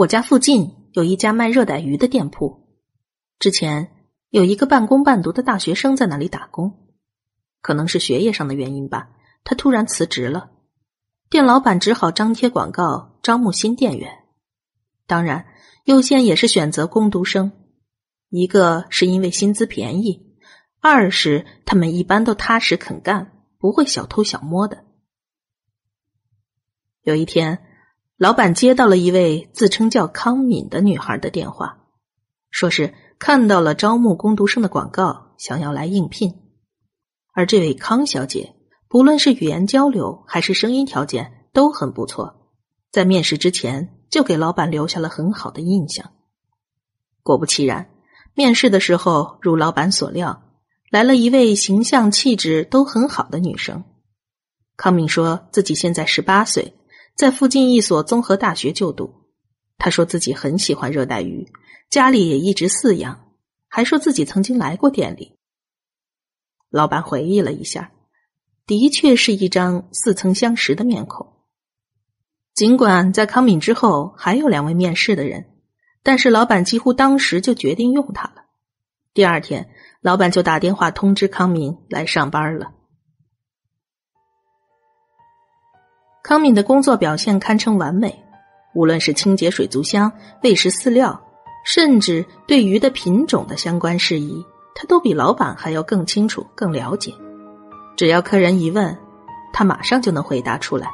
我家附近有一家卖热带鱼的店铺，之前有一个半工半读的大学生在那里打工，可能是学业上的原因吧，他突然辞职了，店老板只好张贴广告招募新店员，当然优先也是选择工读生，一个是因为薪资便宜，二是他们一般都踏实肯干，不会小偷小摸的。有一天。老板接到了一位自称叫康敏的女孩的电话，说是看到了招募工读生的广告，想要来应聘。而这位康小姐，不论是语言交流还是声音条件都很不错，在面试之前就给老板留下了很好的印象。果不其然，面试的时候如老板所料，来了一位形象气质都很好的女生。康敏说自己现在十八岁。在附近一所综合大学就读，他说自己很喜欢热带鱼，家里也一直饲养，还说自己曾经来过店里。老板回忆了一下，的确是一张似曾相识的面孔。尽管在康敏之后还有两位面试的人，但是老板几乎当时就决定用他了。第二天，老板就打电话通知康敏来上班了。康敏的工作表现堪称完美，无论是清洁水族箱、喂食饲料，甚至对鱼的品种的相关事宜，他都比老板还要更清楚、更了解。只要客人一问，他马上就能回答出来，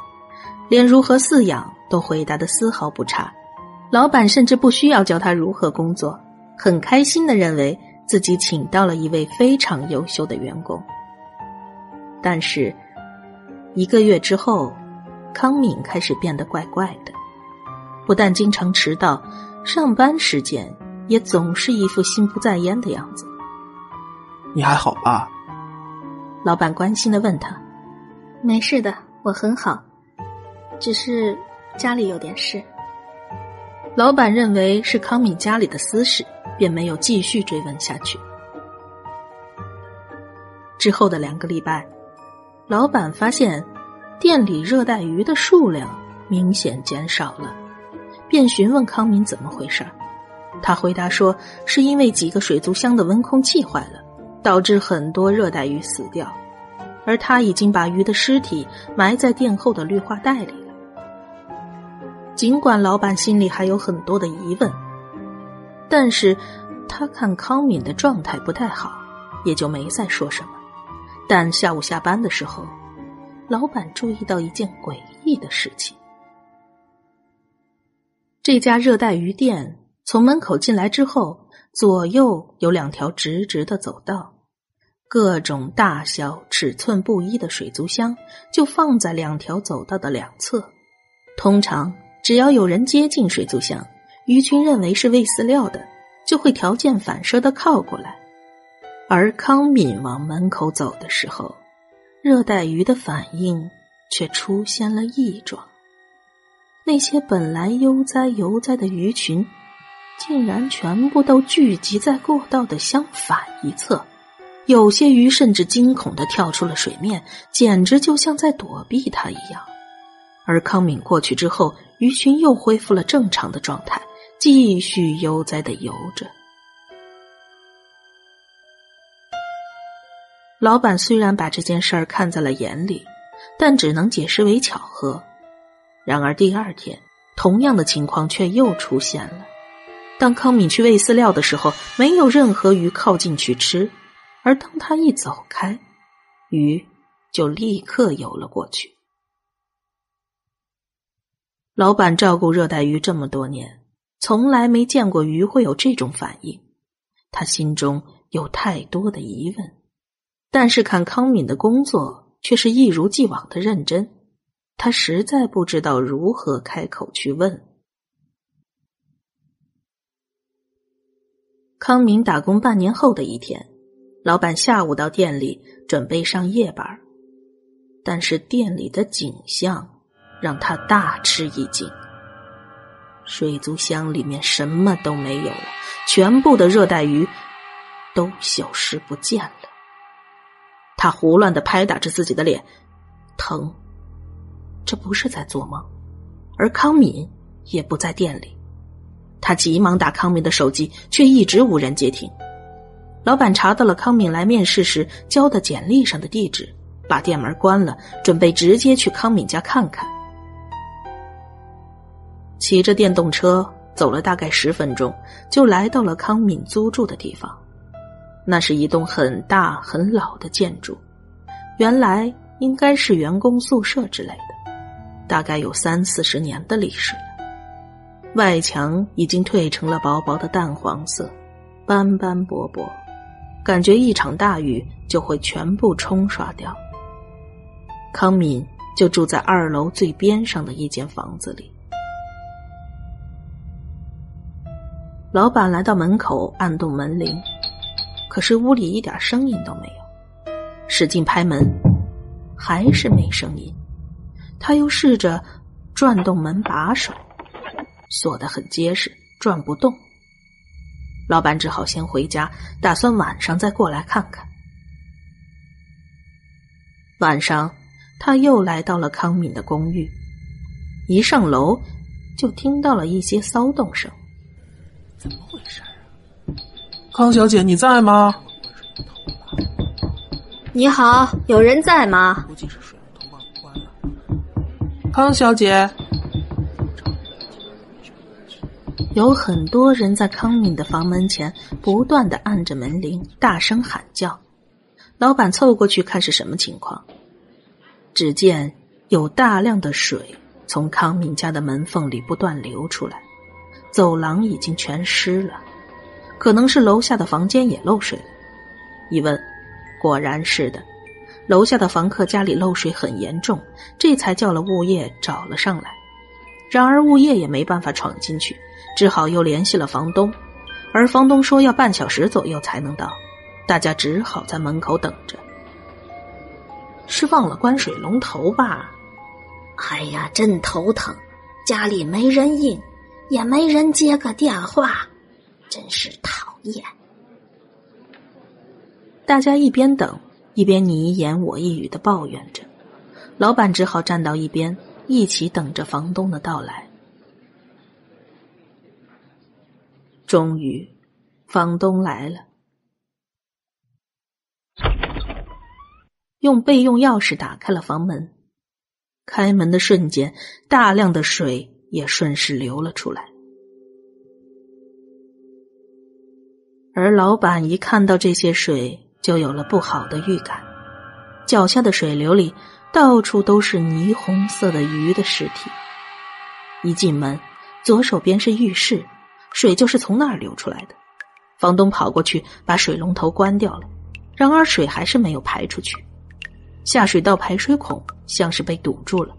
连如何饲养都回答的丝毫不差。老板甚至不需要教他如何工作，很开心的认为自己请到了一位非常优秀的员工。但是一个月之后。康敏开始变得怪怪的，不但经常迟到，上班时间也总是一副心不在焉的样子。你还好吧？老板关心的问他。没事的，我很好，只是家里有点事。老板认为是康敏家里的私事，便没有继续追问下去。之后的两个礼拜，老板发现。店里热带鱼的数量明显减少了，便询问康敏怎么回事他回答说，是因为几个水族箱的温空气坏了，导致很多热带鱼死掉，而他已经把鱼的尸体埋在店后的绿化带里了。尽管老板心里还有很多的疑问，但是他看康敏的状态不太好，也就没再说什么。但下午下班的时候。老板注意到一件诡异的事情：这家热带鱼店从门口进来之后，左右有两条直直的走道，各种大小、尺寸不一的水族箱就放在两条走道的两侧。通常，只要有人接近水族箱，鱼群认为是喂饲料的，就会条件反射的靠过来。而康敏往门口走的时候。热带鱼的反应却出现了异状，那些本来悠哉悠哉的鱼群，竟然全部都聚集在过道的相反一侧，有些鱼甚至惊恐的跳出了水面，简直就像在躲避它一样。而康敏过去之后，鱼群又恢复了正常的状态，继续悠哉的游着。老板虽然把这件事儿看在了眼里，但只能解释为巧合。然而第二天，同样的情况却又出现了。当康敏去喂饲料的时候，没有任何鱼靠近去吃；而当他一走开，鱼就立刻游了过去。老板照顾热带鱼这么多年，从来没见过鱼会有这种反应，他心中有太多的疑问。但是看康敏的工作却是一如既往的认真，他实在不知道如何开口去问。康敏打工半年后的一天，老板下午到店里准备上夜班，但是店里的景象让他大吃一惊：水族箱里面什么都没有了，全部的热带鱼都消失不见了。他胡乱的拍打着自己的脸，疼。这不是在做梦，而康敏也不在店里，他急忙打康敏的手机，却一直无人接听。老板查到了康敏来面试时交的简历上的地址，把店门关了，准备直接去康敏家看看。骑着电动车走了大概十分钟，就来到了康敏租住的地方。那是一栋很大很老的建筑，原来应该是员工宿舍之类的，大概有三四十年的历史了。外墙已经褪成了薄薄的淡黄色，斑斑驳驳，感觉一场大雨就会全部冲刷掉。康敏就住在二楼最边上的一间房子里。老板来到门口，按动门铃。可是屋里一点声音都没有，使劲拍门，还是没声音。他又试着转动门把手，锁得很结实，转不动。老板只好先回家，打算晚上再过来看看。晚上，他又来到了康敏的公寓，一上楼就听到了一些骚动声。怎么回事？康小姐，你在吗？你好，有人在吗？康小姐，有很多人在康敏的房门前不断的按着门铃，大声喊叫。老板凑过去看是什么情况，只见有大量的水从康敏家的门缝里不断流出来，走廊已经全湿了。可能是楼下的房间也漏水了，一问，果然是的，楼下的房客家里漏水很严重，这才叫了物业找了上来。然而物业也没办法闯进去，只好又联系了房东，而房东说要半小时左右才能到，大家只好在门口等着。是忘了关水龙头吧？哎呀，真头疼，家里没人应，也没人接个电话。真是讨厌！大家一边等，一边你一言我一语的抱怨着。老板只好站到一边，一起等着房东的到来。终于，房东来了，用备用钥匙打开了房门。开门的瞬间，大量的水也顺势流了出来。而老板一看到这些水，就有了不好的预感。脚下的水流里，到处都是霓虹色的鱼的尸体。一进门，左手边是浴室，水就是从那儿流出来的。房东跑过去把水龙头关掉了，然而水还是没有排出去。下水道排水孔像是被堵住了，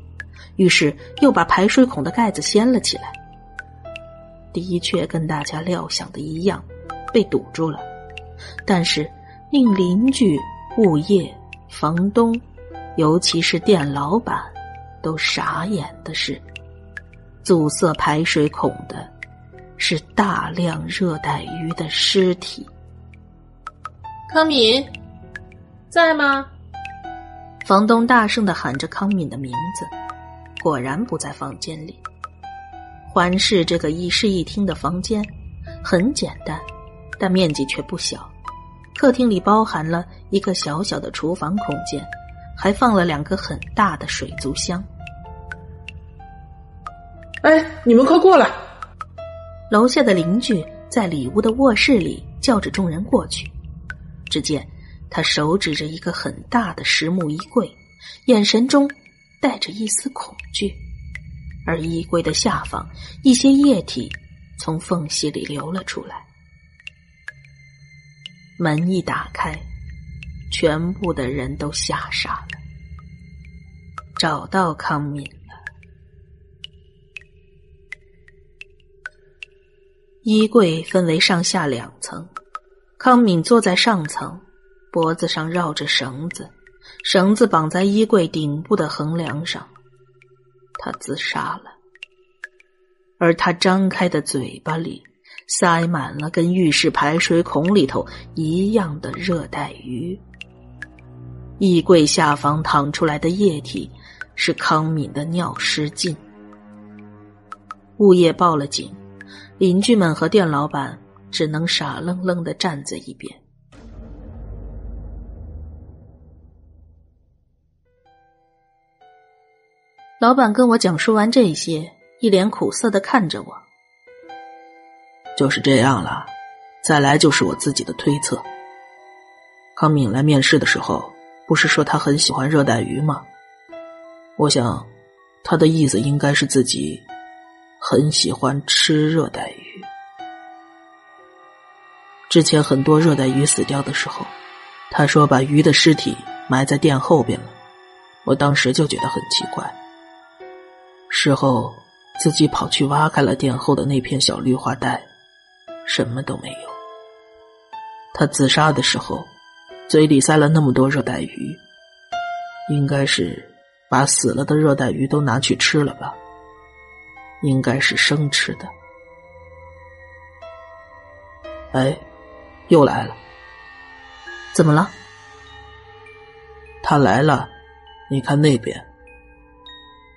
于是又把排水孔的盖子掀了起来。的确，跟大家料想的一样。被堵住了，但是令邻居、物业、房东，尤其是店老板都傻眼的是，阻塞排水孔的是大量热带鱼的尸体。康敏，在吗？房东大声的喊着康敏的名字，果然不在房间里。环视这个一室一厅的房间，很简单。但面积却不小，客厅里包含了一个小小的厨房空间，还放了两个很大的水族箱。哎，你们快过来！楼下的邻居在里屋的卧室里叫着众人过去。只见他手指着一个很大的实木衣柜，眼神中带着一丝恐惧，而衣柜的下方，一些液体从缝隙里流了出来。门一打开，全部的人都吓傻了。找到康敏了。衣柜分为上下两层，康敏坐在上层，脖子上绕着绳子，绳子绑在衣柜顶部的横梁上。他自杀了，而他张开的嘴巴里。塞满了跟浴室排水孔里头一样的热带鱼。衣柜下方淌出来的液体是康敏的尿失禁。物业报了警，邻居们和店老板只能傻愣愣的站在一边。老板跟我讲述完这些，一脸苦涩的看着我。就是这样了，再来就是我自己的推测。康敏来面试的时候，不是说他很喜欢热带鱼吗？我想，他的意思应该是自己很喜欢吃热带鱼。之前很多热带鱼死掉的时候，他说把鱼的尸体埋在店后边了，我当时就觉得很奇怪。事后自己跑去挖开了店后的那片小绿化带，什么都没有。他自杀的时候。嘴里塞了那么多热带鱼，应该是把死了的热带鱼都拿去吃了吧？应该是生吃的。哎，又来了，怎么了？他来了，你看那边。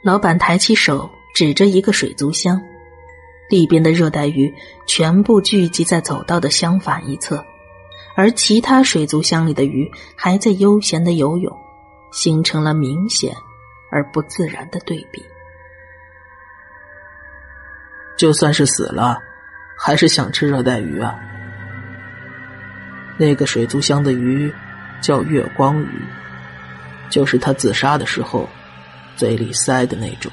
老板抬起手指着一个水族箱，里边的热带鱼全部聚集在走道的相反一侧。而其他水族箱里的鱼还在悠闲的游泳，形成了明显而不自然的对比。就算是死了，还是想吃热带鱼啊。那个水族箱的鱼叫月光鱼，就是他自杀的时候嘴里塞的那种。